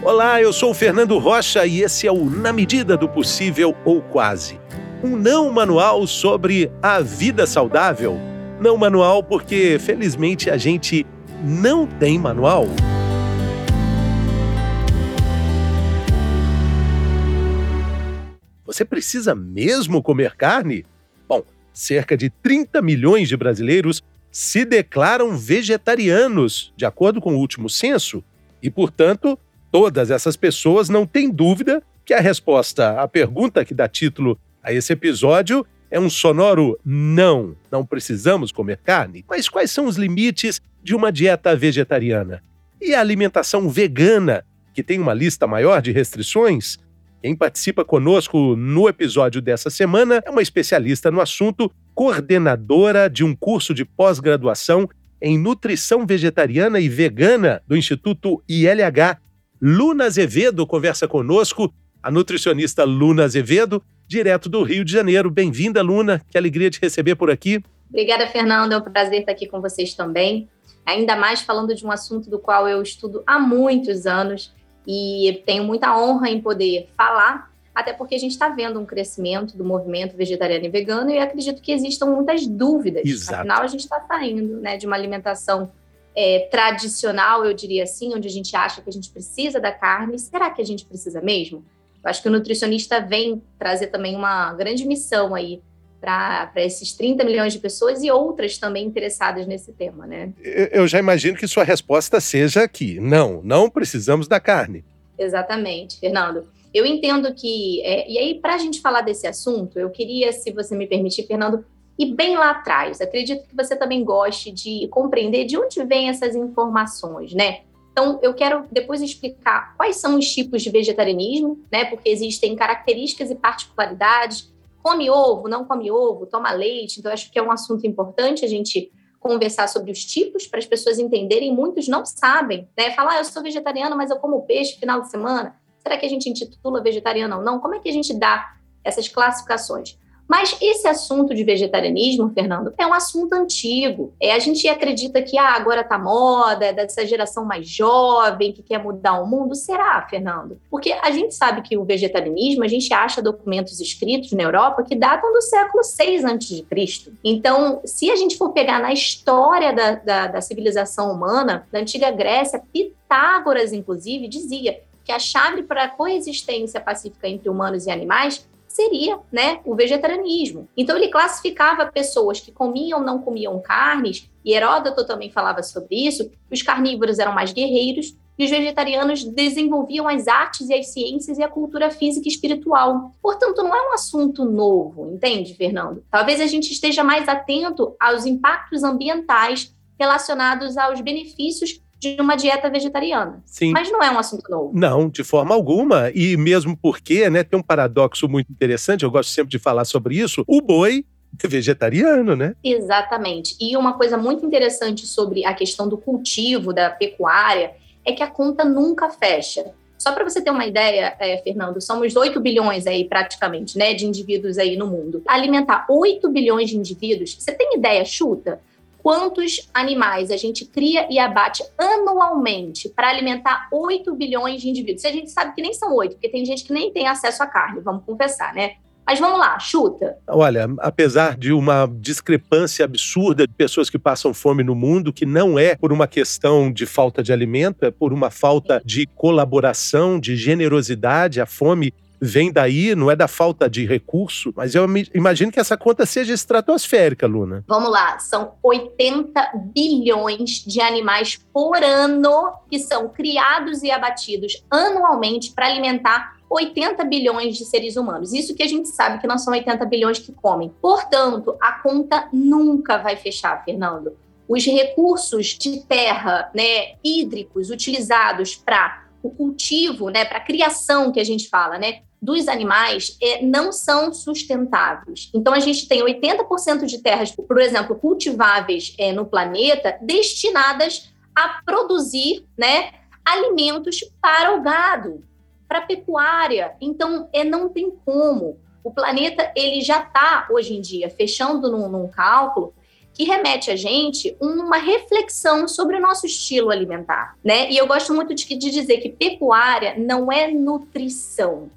Olá, eu sou o Fernando Rocha e esse é o Na Medida do Possível ou Quase. Um não manual sobre a vida saudável. Não manual porque, felizmente, a gente não tem manual. Você precisa mesmo comer carne? Bom, cerca de 30 milhões de brasileiros se declaram vegetarianos, de acordo com o último censo, e, portanto, Todas essas pessoas não têm dúvida que a resposta à pergunta que dá título a esse episódio é um sonoro não. Não precisamos comer carne. Mas quais são os limites de uma dieta vegetariana? E a alimentação vegana, que tem uma lista maior de restrições? Quem participa conosco no episódio dessa semana é uma especialista no assunto, coordenadora de um curso de pós-graduação em nutrição vegetariana e vegana do Instituto ILH Luna Azevedo conversa conosco, a nutricionista Luna Azevedo, direto do Rio de Janeiro. Bem-vinda, Luna. Que alegria te receber por aqui. Obrigada, Fernando. É um prazer estar aqui com vocês também. Ainda mais falando de um assunto do qual eu estudo há muitos anos e tenho muita honra em poder falar, até porque a gente está vendo um crescimento do movimento vegetariano e vegano e acredito que existam muitas dúvidas. Exato. Afinal, a gente está saindo né, de uma alimentação é, tradicional, eu diria assim, onde a gente acha que a gente precisa da carne, será que a gente precisa mesmo? Eu acho que o nutricionista vem trazer também uma grande missão aí para esses 30 milhões de pessoas e outras também interessadas nesse tema, né? Eu já imagino que sua resposta seja que não, não precisamos da carne. Exatamente, Fernando. Eu entendo que, é, e aí para a gente falar desse assunto, eu queria, se você me permitir, Fernando, e bem lá atrás. Acredito que você também goste de compreender de onde vêm essas informações, né? Então, eu quero depois explicar quais são os tipos de vegetarianismo, né? Porque existem características e particularidades. Come ovo, não come ovo, toma leite. Então, acho que é um assunto importante a gente conversar sobre os tipos para as pessoas entenderem. Muitos não sabem, né? Falar, ah, eu sou vegetariano, mas eu como peixe final de semana. Será que a gente intitula vegetariano ou não? Como é que a gente dá essas classificações? Mas esse assunto de vegetarianismo, Fernando, é um assunto antigo. É, a gente acredita que ah, agora tá moda, é dessa geração mais jovem que quer mudar o mundo. Será, Fernando? Porque a gente sabe que o vegetarianismo, a gente acha documentos escritos na Europa que datam do século 6 a.C. Então, se a gente for pegar na história da, da, da civilização humana, da antiga Grécia, Pitágoras, inclusive, dizia que a chave para a coexistência pacífica entre humanos e animais seria né, o vegetarianismo. Então ele classificava pessoas que comiam ou não comiam carnes, e Heródoto também falava sobre isso, os carnívoros eram mais guerreiros e os vegetarianos desenvolviam as artes e as ciências e a cultura física e espiritual. Portanto, não é um assunto novo, entende, Fernando? Talvez a gente esteja mais atento aos impactos ambientais relacionados aos benefícios de uma dieta vegetariana. Sim. Mas não é um assunto novo. Não, de forma alguma. E mesmo porque, né, tem um paradoxo muito interessante, eu gosto sempre de falar sobre isso, o boi é vegetariano, né? Exatamente. E uma coisa muito interessante sobre a questão do cultivo, da pecuária, é que a conta nunca fecha. Só para você ter uma ideia, é, Fernando, somos 8 bilhões aí praticamente, né, de indivíduos aí no mundo. Alimentar 8 bilhões de indivíduos, você tem ideia, chuta? Quantos animais a gente cria e abate anualmente para alimentar 8 bilhões de indivíduos. Se a gente sabe que nem são 8, porque tem gente que nem tem acesso à carne, vamos confessar, né? Mas vamos lá, chuta. Olha, apesar de uma discrepância absurda de pessoas que passam fome no mundo, que não é por uma questão de falta de alimento, é por uma falta de colaboração, de generosidade, a fome vem daí, não é da falta de recurso, mas eu imagino que essa conta seja estratosférica, Luna. Vamos lá, são 80 bilhões de animais por ano que são criados e abatidos anualmente para alimentar 80 bilhões de seres humanos. Isso que a gente sabe que não são 80 bilhões que comem. Portanto, a conta nunca vai fechar, Fernando. Os recursos de terra, né, hídricos utilizados para o cultivo, né, para a criação que a gente fala, né, dos animais é, não são sustentáveis. Então, a gente tem 80% de terras, por exemplo, cultiváveis é, no planeta, destinadas a produzir né, alimentos para o gado, para a pecuária. Então, é, não tem como. O planeta ele já está, hoje em dia, fechando num, num cálculo que remete a gente uma reflexão sobre o nosso estilo alimentar, né? E eu gosto muito de, de dizer que pecuária não é nutrição.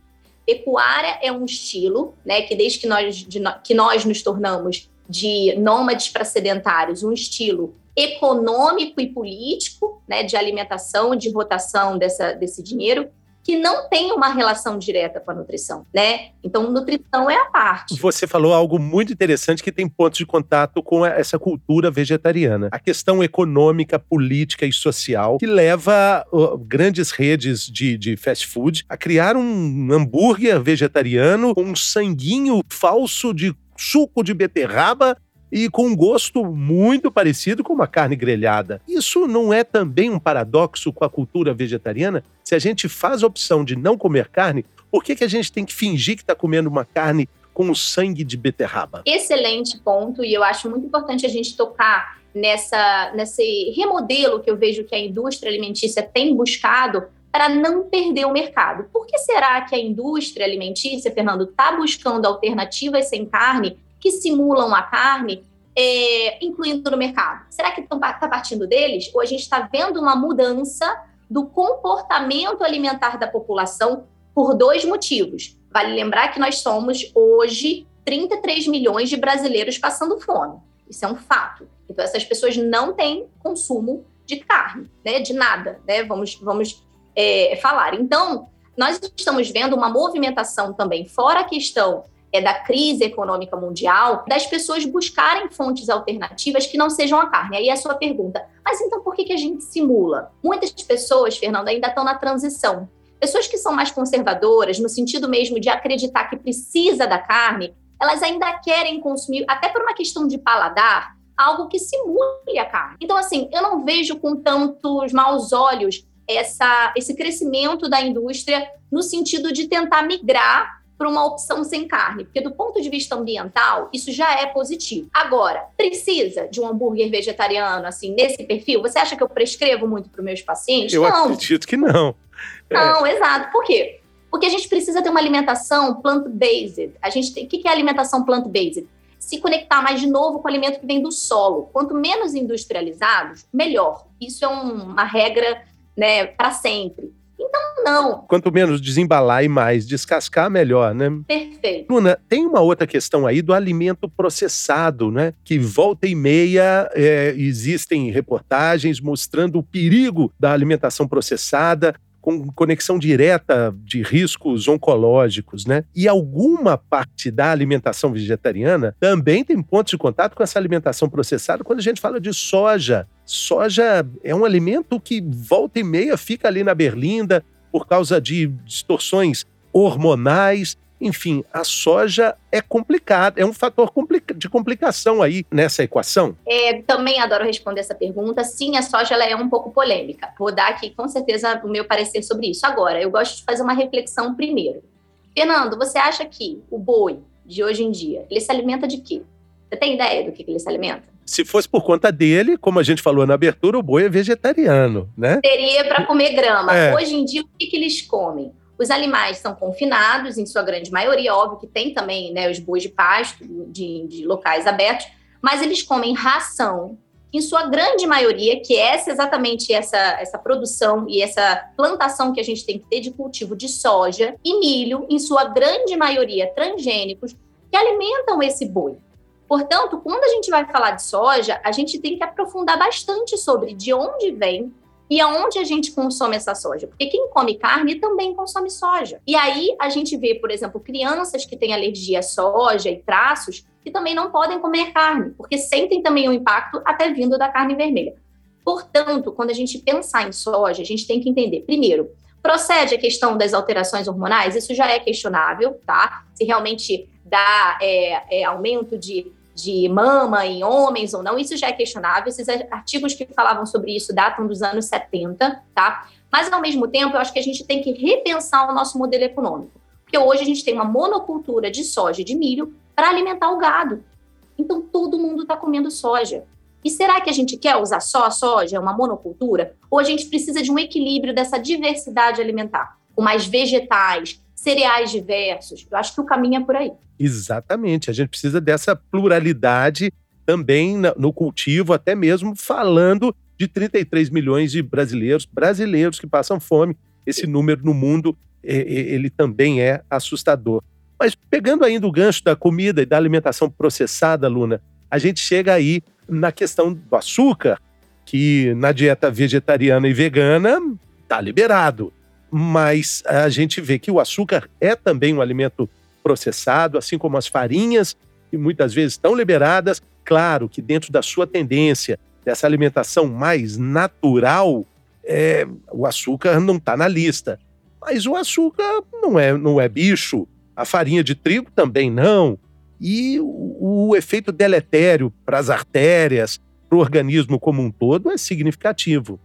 Pecuária é um estilo, né? Que desde que nós, de, que nós nos tornamos de nômades para sedentários, um estilo econômico e político, né, de alimentação, de rotação dessa, desse dinheiro, que não tem uma relação direta com a nutrição, né? Então, nutrição é a parte. Você falou algo muito interessante que tem pontos de contato com essa cultura vegetariana. A questão econômica, política e social que leva grandes redes de, de fast food a criar um hambúrguer vegetariano com um sanguinho falso de suco de beterraba e com um gosto muito parecido com uma carne grelhada. Isso não é também um paradoxo com a cultura vegetariana? Se a gente faz a opção de não comer carne, por que, que a gente tem que fingir que está comendo uma carne com o sangue de beterraba? Excelente ponto, e eu acho muito importante a gente tocar nessa, nesse remodelo que eu vejo que a indústria alimentícia tem buscado para não perder o mercado. Por que será que a indústria alimentícia, Fernando, está buscando alternativas sem carne que simulam a carne, é, incluindo no mercado? Será que está partindo deles? Ou a gente está vendo uma mudança do comportamento alimentar da população por dois motivos? Vale lembrar que nós somos hoje 33 milhões de brasileiros passando fome. Isso é um fato. Então, essas pessoas não têm consumo de carne, né? De nada, né? Vamos, vamos é, falar. Então, nós estamos vendo uma movimentação também, fora a questão é, da crise econômica mundial, das pessoas buscarem fontes alternativas que não sejam a carne. Aí é a sua pergunta, mas então por que, que a gente simula? Muitas pessoas, Fernando, ainda estão na transição. Pessoas que são mais conservadoras, no sentido mesmo de acreditar que precisa da carne, elas ainda querem consumir, até por uma questão de paladar, algo que simule a carne. Então, assim, eu não vejo com tantos maus olhos essa, esse crescimento da indústria no sentido de tentar migrar para uma opção sem carne, porque do ponto de vista ambiental, isso já é positivo. Agora, precisa de um hambúrguer vegetariano, assim, nesse perfil? Você acha que eu prescrevo muito para os meus pacientes? Eu não. acredito que não. Não, é. exato. Por quê? Porque a gente precisa ter uma alimentação plant-based. A gente tem, o que é alimentação plant-based? Se conectar mais de novo com o alimento que vem do solo. Quanto menos industrializados, melhor. Isso é um, uma regra, né, para sempre. Então, não. Quanto menos desembalar e mais descascar, melhor, né? Perfeito. Luna, tem uma outra questão aí do alimento processado, né? Que volta e meia é, existem reportagens mostrando o perigo da alimentação processada com conexão direta de riscos oncológicos, né? E alguma parte da alimentação vegetariana também tem pontos de contato com essa alimentação processada quando a gente fala de soja. Soja é um alimento que volta e meia fica ali na berlinda por causa de distorções hormonais enfim, a soja é complicada, é um fator de complicação aí nessa equação? É, também adoro responder essa pergunta. Sim, a soja ela é um pouco polêmica. Vou dar aqui com certeza o meu parecer sobre isso. Agora, eu gosto de fazer uma reflexão primeiro. Fernando, você acha que o boi de hoje em dia, ele se alimenta de quê? Você tem ideia do que ele se alimenta? Se fosse por conta dele, como a gente falou na abertura, o boi é vegetariano, né? Seria para comer grama. É. Hoje em dia, o que, que eles comem? Os animais são confinados, em sua grande maioria, óbvio que tem também né, os bois de pasto, de, de locais abertos, mas eles comem ração, em sua grande maioria, que é exatamente essa, essa produção e essa plantação que a gente tem que ter de cultivo de soja e milho, em sua grande maioria transgênicos, que alimentam esse boi. Portanto, quando a gente vai falar de soja, a gente tem que aprofundar bastante sobre de onde vem, e aonde a gente consome essa soja? Porque quem come carne também consome soja. E aí a gente vê, por exemplo, crianças que têm alergia à soja e traços que também não podem comer carne, porque sentem também o impacto até vindo da carne vermelha. Portanto, quando a gente pensar em soja, a gente tem que entender, primeiro, procede a questão das alterações hormonais, isso já é questionável, tá? Se realmente dá é, é, aumento de de mama em homens ou não, isso já é questionável. Esses artigos que falavam sobre isso datam dos anos 70, tá? Mas, ao mesmo tempo, eu acho que a gente tem que repensar o nosso modelo econômico. Porque hoje a gente tem uma monocultura de soja e de milho para alimentar o gado. Então, todo mundo está comendo soja. E será que a gente quer usar só a soja, uma monocultura? Ou a gente precisa de um equilíbrio dessa diversidade alimentar, com mais vegetais, cereais diversos. Eu acho que o caminho é por aí. Exatamente. A gente precisa dessa pluralidade também no cultivo, até mesmo falando de 33 milhões de brasileiros, brasileiros que passam fome. Esse número no mundo, ele também é assustador. Mas pegando ainda o gancho da comida e da alimentação processada, Luna, a gente chega aí na questão do açúcar, que na dieta vegetariana e vegana está liberado. Mas a gente vê que o açúcar é também um alimento processado, assim como as farinhas, que muitas vezes estão liberadas. Claro que dentro da sua tendência, dessa alimentação mais natural, é, o açúcar não está na lista. Mas o açúcar não é, não é bicho, a farinha de trigo também não. E o, o efeito deletério para as artérias, para o organismo como um todo, é significativo.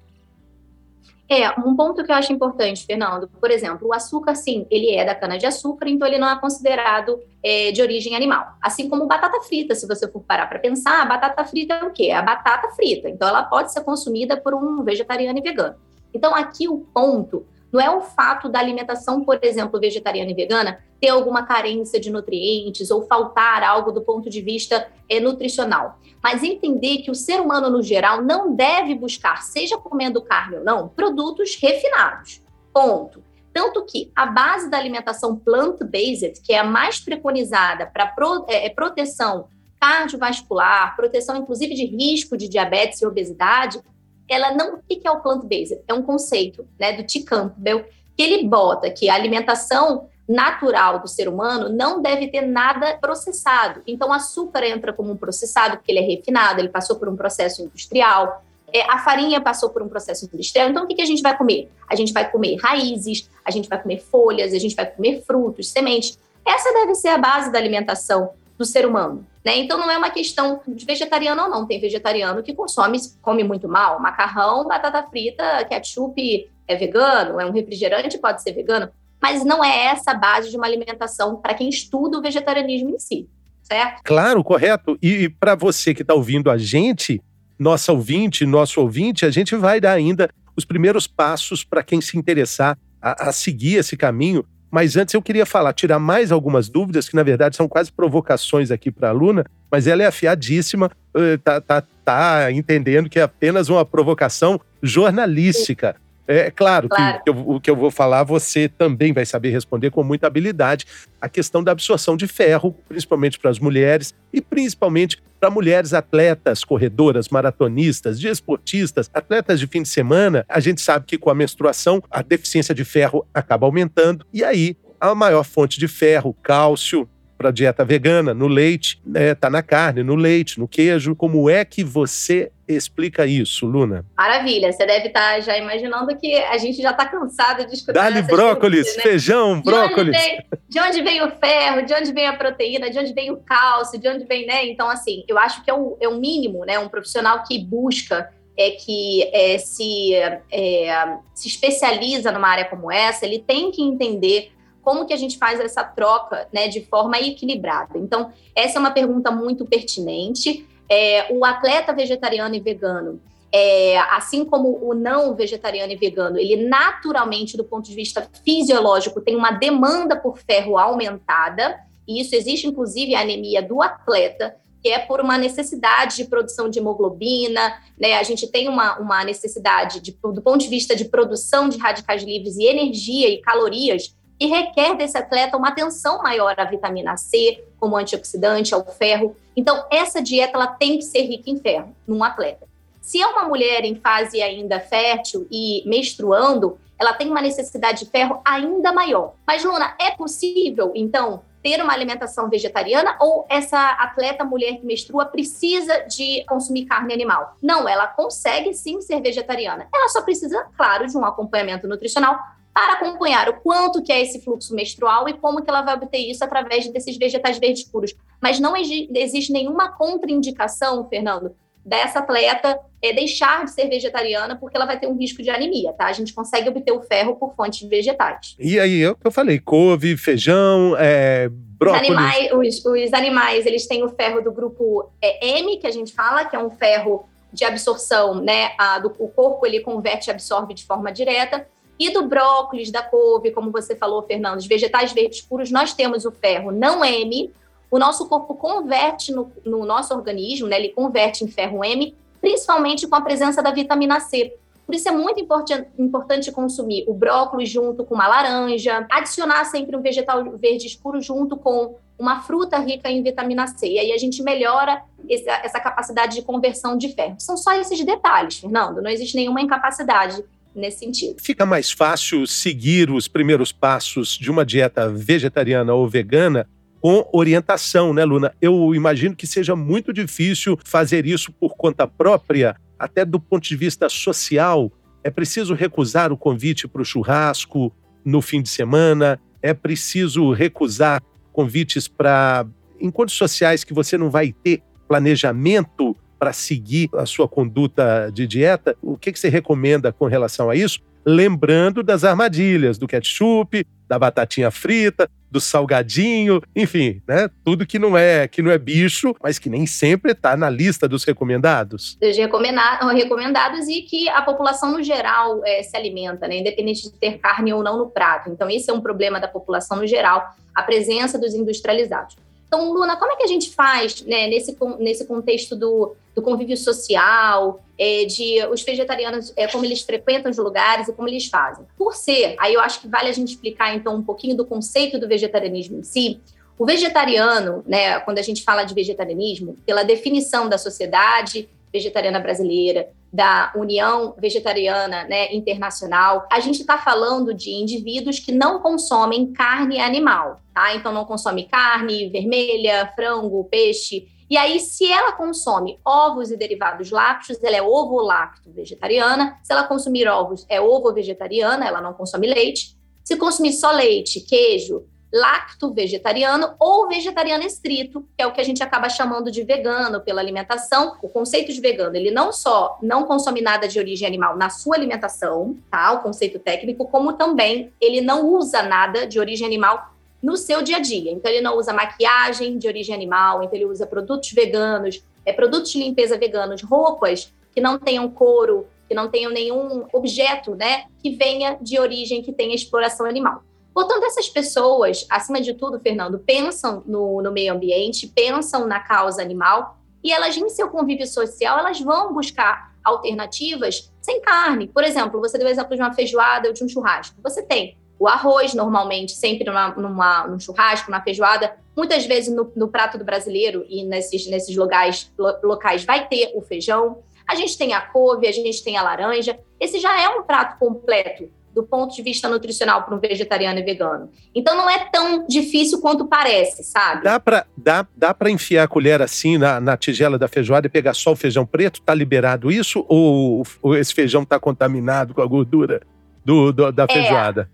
É, um ponto que eu acho importante, Fernando, por exemplo, o açúcar, sim, ele é da cana-de-açúcar, então ele não é considerado é, de origem animal. Assim como batata frita, se você for parar para pensar, a batata frita é o quê? É a batata frita. Então ela pode ser consumida por um vegetariano e vegano. Então aqui o ponto não é o fato da alimentação, por exemplo, vegetariana e vegana, ter alguma carência de nutrientes ou faltar algo do ponto de vista é, nutricional. Mas entender que o ser humano, no geral, não deve buscar, seja comendo carne ou não, produtos refinados. Ponto. Tanto que a base da alimentação plant-based, que é a mais preconizada para pro, é, é, proteção cardiovascular, proteção inclusive de risco de diabetes e obesidade, ela não. O que é o plant-based? É um conceito né, do T. Campbell, que ele bota que a alimentação natural do ser humano não deve ter nada processado. Então, açúcar entra como um processado, porque ele é refinado, ele passou por um processo industrial. É, a farinha passou por um processo industrial. Então, o que, que a gente vai comer? A gente vai comer raízes, a gente vai comer folhas, a gente vai comer frutos, sementes. Essa deve ser a base da alimentação do ser humano. Né? Então não é uma questão de vegetariano ou não. Tem vegetariano que consome, come muito mal. Macarrão, batata frita, ketchup é vegano, é um refrigerante, pode ser vegano. Mas não é essa a base de uma alimentação para quem estuda o vegetarianismo em si, certo? Claro, correto. E, e para você que está ouvindo a gente, nossa ouvinte, nosso ouvinte, a gente vai dar ainda os primeiros passos para quem se interessar a, a seguir esse caminho mas antes eu queria falar, tirar mais algumas dúvidas, que na verdade são quase provocações aqui para a aluna, mas ela é afiadíssima, eh, tá, tá, tá entendendo que é apenas uma provocação jornalística. É claro, claro. Que, o que eu vou falar você também vai saber responder com muita habilidade. A questão da absorção de ferro, principalmente para as mulheres e principalmente para mulheres atletas, corredoras, maratonistas, desportistas, atletas de fim de semana. A gente sabe que com a menstruação a deficiência de ferro acaba aumentando e aí a maior fonte de ferro, cálcio, para dieta vegana, no leite, né, tá na carne, no leite, no queijo. Como é que você explica isso, Luna? Maravilha, você deve estar tá já imaginando que a gente já está cansado de escutar Dá-lhe brócolis, né? feijão, brócolis. De onde, vem, de onde, vem, o ferro, de onde vem a proteína, de onde vem o cálcio, de onde vem, né? Então, assim, eu acho que é um, é um mínimo, né? Um profissional que busca é que é, se, é, se especializa numa área como essa, ele tem que entender como que a gente faz essa troca né, de forma equilibrada? Então, essa é uma pergunta muito pertinente. É, o atleta vegetariano e vegano, é, assim como o não vegetariano e vegano, ele naturalmente, do ponto de vista fisiológico, tem uma demanda por ferro aumentada, e isso existe inclusive a anemia do atleta, que é por uma necessidade de produção de hemoglobina, né? A gente tem uma, uma necessidade, de, do ponto de vista de produção de radicais livres e energia e calorias, e requer desse atleta uma atenção maior à vitamina C, como antioxidante, ao ferro. Então, essa dieta ela tem que ser rica em ferro num atleta. Se é uma mulher em fase ainda fértil e menstruando, ela tem uma necessidade de ferro ainda maior. Mas, Luna, é possível, então, ter uma alimentação vegetariana ou essa atleta mulher que menstrua precisa de consumir carne animal? Não, ela consegue sim ser vegetariana. Ela só precisa, claro, de um acompanhamento nutricional para acompanhar o quanto que é esse fluxo menstrual e como que ela vai obter isso através desses vegetais verdes puros. Mas não existe nenhuma contraindicação, Fernando, dessa atleta é deixar de ser vegetariana porque ela vai ter um risco de anemia, tá? A gente consegue obter o ferro por fontes vegetais. E aí, é o que eu falei, couve, feijão, é, brócolis... Os animais, os, os animais, eles têm o ferro do grupo é, M, que a gente fala, que é um ferro de absorção, né? A, do, o corpo, ele converte e absorve de forma direta. E do brócolis, da couve, como você falou, Fernando, os vegetais verdes puros, nós temos o ferro não M, o nosso corpo converte no, no nosso organismo, né, ele converte em ferro M, principalmente com a presença da vitamina C. Por isso é muito importante, importante consumir o brócolis junto com uma laranja, adicionar sempre um vegetal verde escuro junto com uma fruta rica em vitamina C. E aí a gente melhora essa, essa capacidade de conversão de ferro. São só esses detalhes, Fernando. Não existe nenhuma incapacidade nesse sentido. Fica mais fácil seguir os primeiros passos de uma dieta vegetariana ou vegana com orientação, né, Luna? Eu imagino que seja muito difícil fazer isso por conta própria até do ponto de vista social, é preciso recusar o convite para o churrasco no fim de semana, é preciso recusar convites para encontros sociais que você não vai ter planejamento para seguir a sua conduta de dieta. O que, que você recomenda com relação a isso? Lembrando das armadilhas, do ketchup, da batatinha frita, do salgadinho, enfim, né? Tudo que não é que não é bicho, mas que nem sempre está na lista dos recomendados. Dos recomendados e que a população no geral é, se alimenta, né? Independente de ter carne ou não no prato. Então, esse é um problema da população no geral, a presença dos industrializados. Então, Luna, como é que a gente faz né, nesse, nesse contexto do, do convívio social, é, de os vegetarianos, é, como eles frequentam os lugares e como eles fazem? Por ser, aí eu acho que vale a gente explicar então um pouquinho do conceito do vegetarianismo em si. O vegetariano, né, quando a gente fala de vegetarianismo, pela definição da sociedade vegetariana brasileira, da União Vegetariana né, Internacional, a gente está falando de indivíduos que não consomem carne animal, tá? Então não consome carne vermelha, frango, peixe. E aí, se ela consome ovos e derivados lácteos, ela é ovo-lacto vegetariana. Se ela consumir ovos, é ovo-vegetariana, ela não consome leite. Se consumir só leite, queijo, lacto vegetariano ou vegetariano estrito, que é o que a gente acaba chamando de vegano pela alimentação. O conceito de vegano, ele não só não consome nada de origem animal na sua alimentação, tá? O conceito técnico, como também ele não usa nada de origem animal no seu dia a dia. Então ele não usa maquiagem de origem animal, então ele usa produtos veganos, é produtos de limpeza veganos, roupas que não tenham couro, que não tenham nenhum objeto, né, que venha de origem que tenha exploração animal. Portanto, essas pessoas, acima de tudo, Fernando, pensam no, no meio ambiente, pensam na causa animal e elas, em seu convívio social, elas vão buscar alternativas sem carne. Por exemplo, você deu o exemplo de uma feijoada ou de um churrasco. Você tem o arroz, normalmente, sempre numa, numa, num churrasco, numa feijoada. Muitas vezes no, no, prato do brasileiro e nesses, nesses locais, lo, locais vai ter o feijão. A gente tem a couve, a gente tem a laranja. Esse já é um prato completo do ponto de vista nutricional para um vegetariano e vegano. Então não é tão difícil quanto parece, sabe? Dá para dá, dá enfiar a colher assim na, na tigela da feijoada e pegar só o feijão preto? Tá liberado isso? Ou, ou esse feijão está contaminado com a gordura do, do da é. feijoada?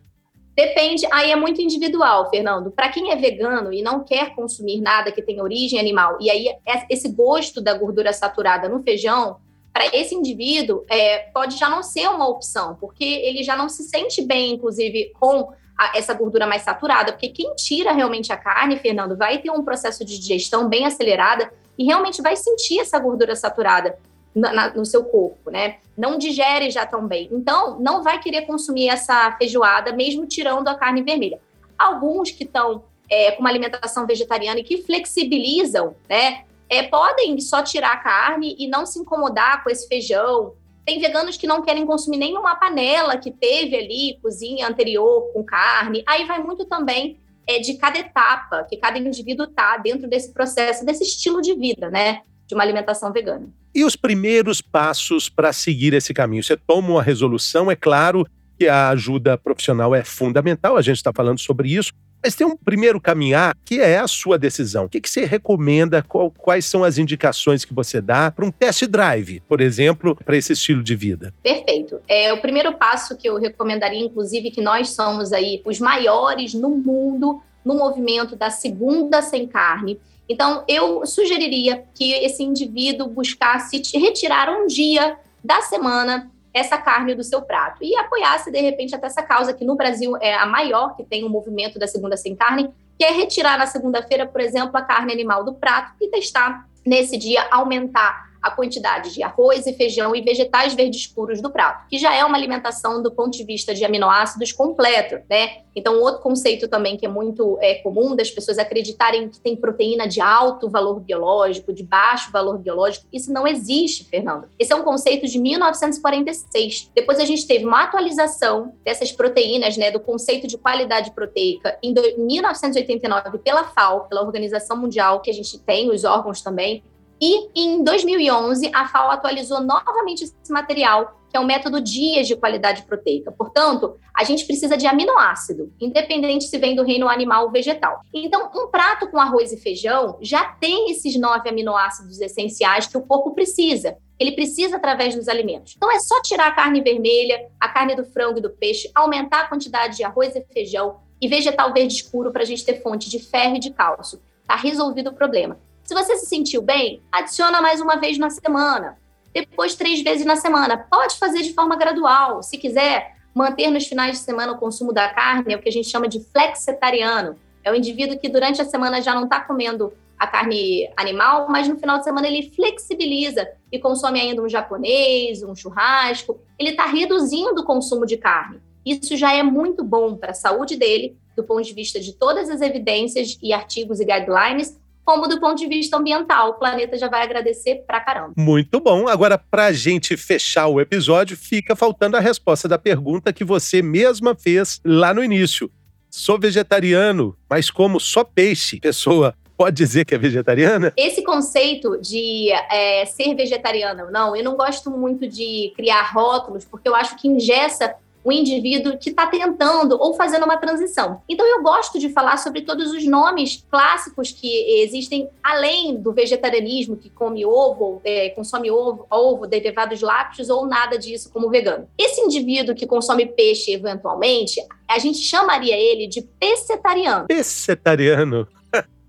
Depende, aí é muito individual, Fernando. Para quem é vegano e não quer consumir nada que tenha origem animal, e aí é, esse gosto da gordura saturada no feijão para esse indivíduo é, pode já não ser uma opção, porque ele já não se sente bem, inclusive, com a, essa gordura mais saturada, porque quem tira realmente a carne, Fernando, vai ter um processo de digestão bem acelerada e realmente vai sentir essa gordura saturada na, no seu corpo, né? Não digere já tão bem. Então, não vai querer consumir essa feijoada, mesmo tirando a carne vermelha. Alguns que estão é, com uma alimentação vegetariana e que flexibilizam, né? é, podem só tirar a carne e não se incomodar com esse feijão. Tem veganos que não querem consumir nenhuma panela que teve ali, cozinha anterior com carne. Aí vai muito também é, de cada etapa que cada indivíduo está dentro desse processo, desse estilo de vida, né? De uma alimentação vegana. E os primeiros passos para seguir esse caminho? Você toma uma resolução, é claro que a ajuda profissional é fundamental, a gente está falando sobre isso, mas tem um primeiro caminhar que é a sua decisão. O que, que você recomenda? Qual, quais são as indicações que você dá para um test drive, por exemplo, para esse estilo de vida? Perfeito. É o primeiro passo que eu recomendaria, inclusive, que nós somos aí os maiores no mundo no movimento da segunda sem carne. Então, eu sugeriria que esse indivíduo buscasse retirar um dia da semana essa carne do seu prato e apoiasse de repente até essa causa que no Brasil é a maior que tem o um movimento da segunda sem carne, que é retirar na segunda-feira, por exemplo, a carne animal do prato e testar nesse dia aumentar a quantidade de arroz e feijão e vegetais verdes escuros do prato, que já é uma alimentação do ponto de vista de aminoácidos completo, né? Então, outro conceito também que é muito é, comum das pessoas acreditarem que tem proteína de alto valor biológico, de baixo valor biológico, isso não existe, Fernando. Esse é um conceito de 1946. Depois a gente teve uma atualização dessas proteínas, né, do conceito de qualidade proteica em 1989 pela FAO, pela Organização Mundial, que a gente tem os órgãos também, e em 2011, a FAO atualizou novamente esse material, que é o método Dias de Qualidade Proteica. Portanto, a gente precisa de aminoácido, independente se vem do reino animal ou vegetal. Então, um prato com arroz e feijão já tem esses nove aminoácidos essenciais que o corpo precisa. Ele precisa através dos alimentos. Então, é só tirar a carne vermelha, a carne do frango e do peixe, aumentar a quantidade de arroz e feijão e vegetal verde escuro para a gente ter fonte de ferro e de cálcio. Está resolvido o problema. Se você se sentiu bem, adiciona mais uma vez na semana, depois três vezes na semana. Pode fazer de forma gradual. Se quiser manter nos finais de semana o consumo da carne, é o que a gente chama de flexitariano. É o indivíduo que durante a semana já não está comendo a carne animal, mas no final de semana ele flexibiliza e consome ainda um japonês, um churrasco. Ele está reduzindo o consumo de carne. Isso já é muito bom para a saúde dele, do ponto de vista de todas as evidências e artigos e guidelines, como do ponto de vista ambiental. O planeta já vai agradecer pra caramba. Muito bom. Agora, pra gente fechar o episódio, fica faltando a resposta da pergunta que você mesma fez lá no início. Sou vegetariano, mas como só peixe. Pessoa pode dizer que é vegetariana? Esse conceito de é, ser vegetariana ou não, eu não gosto muito de criar rótulos, porque eu acho que ingessa o indivíduo que está tentando ou fazendo uma transição. Então, eu gosto de falar sobre todos os nomes clássicos que existem além do vegetarianismo, que come ovo, é, consome ovo, ovo, derivados lácteos ou nada disso como vegano. Esse indivíduo que consome peixe eventualmente, a gente chamaria ele de pescetariano. Pescetariano.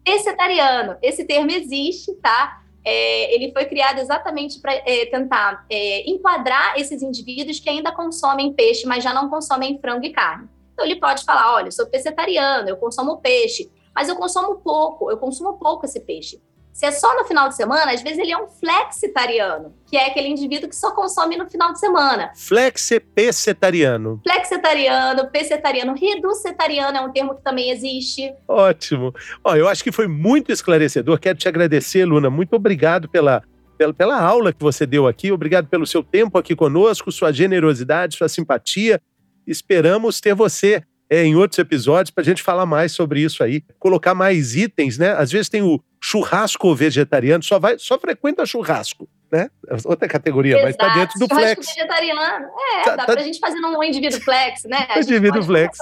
pescetariano. Esse termo existe, tá? É, ele foi criado exatamente para é, tentar é, enquadrar esses indivíduos que ainda consomem peixe, mas já não consomem frango e carne. Então, ele pode falar: olha, eu sou pescetariano, eu consumo peixe, mas eu consumo pouco, eu consumo pouco esse peixe. Se é só no final de semana, às vezes ele é um flexitariano, que é aquele indivíduo que só consome no final de semana. Flexepecetariano. Flexetariano, pescetariano, reducetariano é um termo que também existe. Ótimo. Ó, eu acho que foi muito esclarecedor. Quero te agradecer, Luna. Muito obrigado pela, pela, pela aula que você deu aqui. Obrigado pelo seu tempo aqui conosco, sua generosidade, sua simpatia. Esperamos ter você é, em outros episódios para a gente falar mais sobre isso aí, colocar mais itens, né? Às vezes tem o churrasco vegetariano, só vai, só frequenta churrasco, né? Outra categoria, Exato. mas tá dentro do churrasco flex. vegetariano, é, tá, dá tá... pra gente fazer um indivíduo flex, né? indivíduo flex.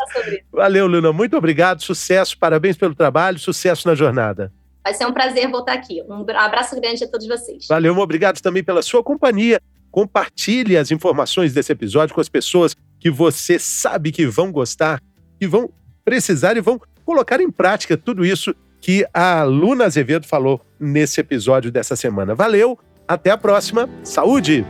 Valeu, Luna, muito obrigado, sucesso, parabéns pelo trabalho, sucesso na jornada. Vai ser um prazer voltar aqui. Um abraço grande a todos vocês. Valeu, obrigado também pela sua companhia. Compartilhe as informações desse episódio com as pessoas que você sabe que vão gostar que vão precisar e vão colocar em prática tudo isso que a Luna Azevedo falou nesse episódio dessa semana. Valeu, até a próxima. Saúde!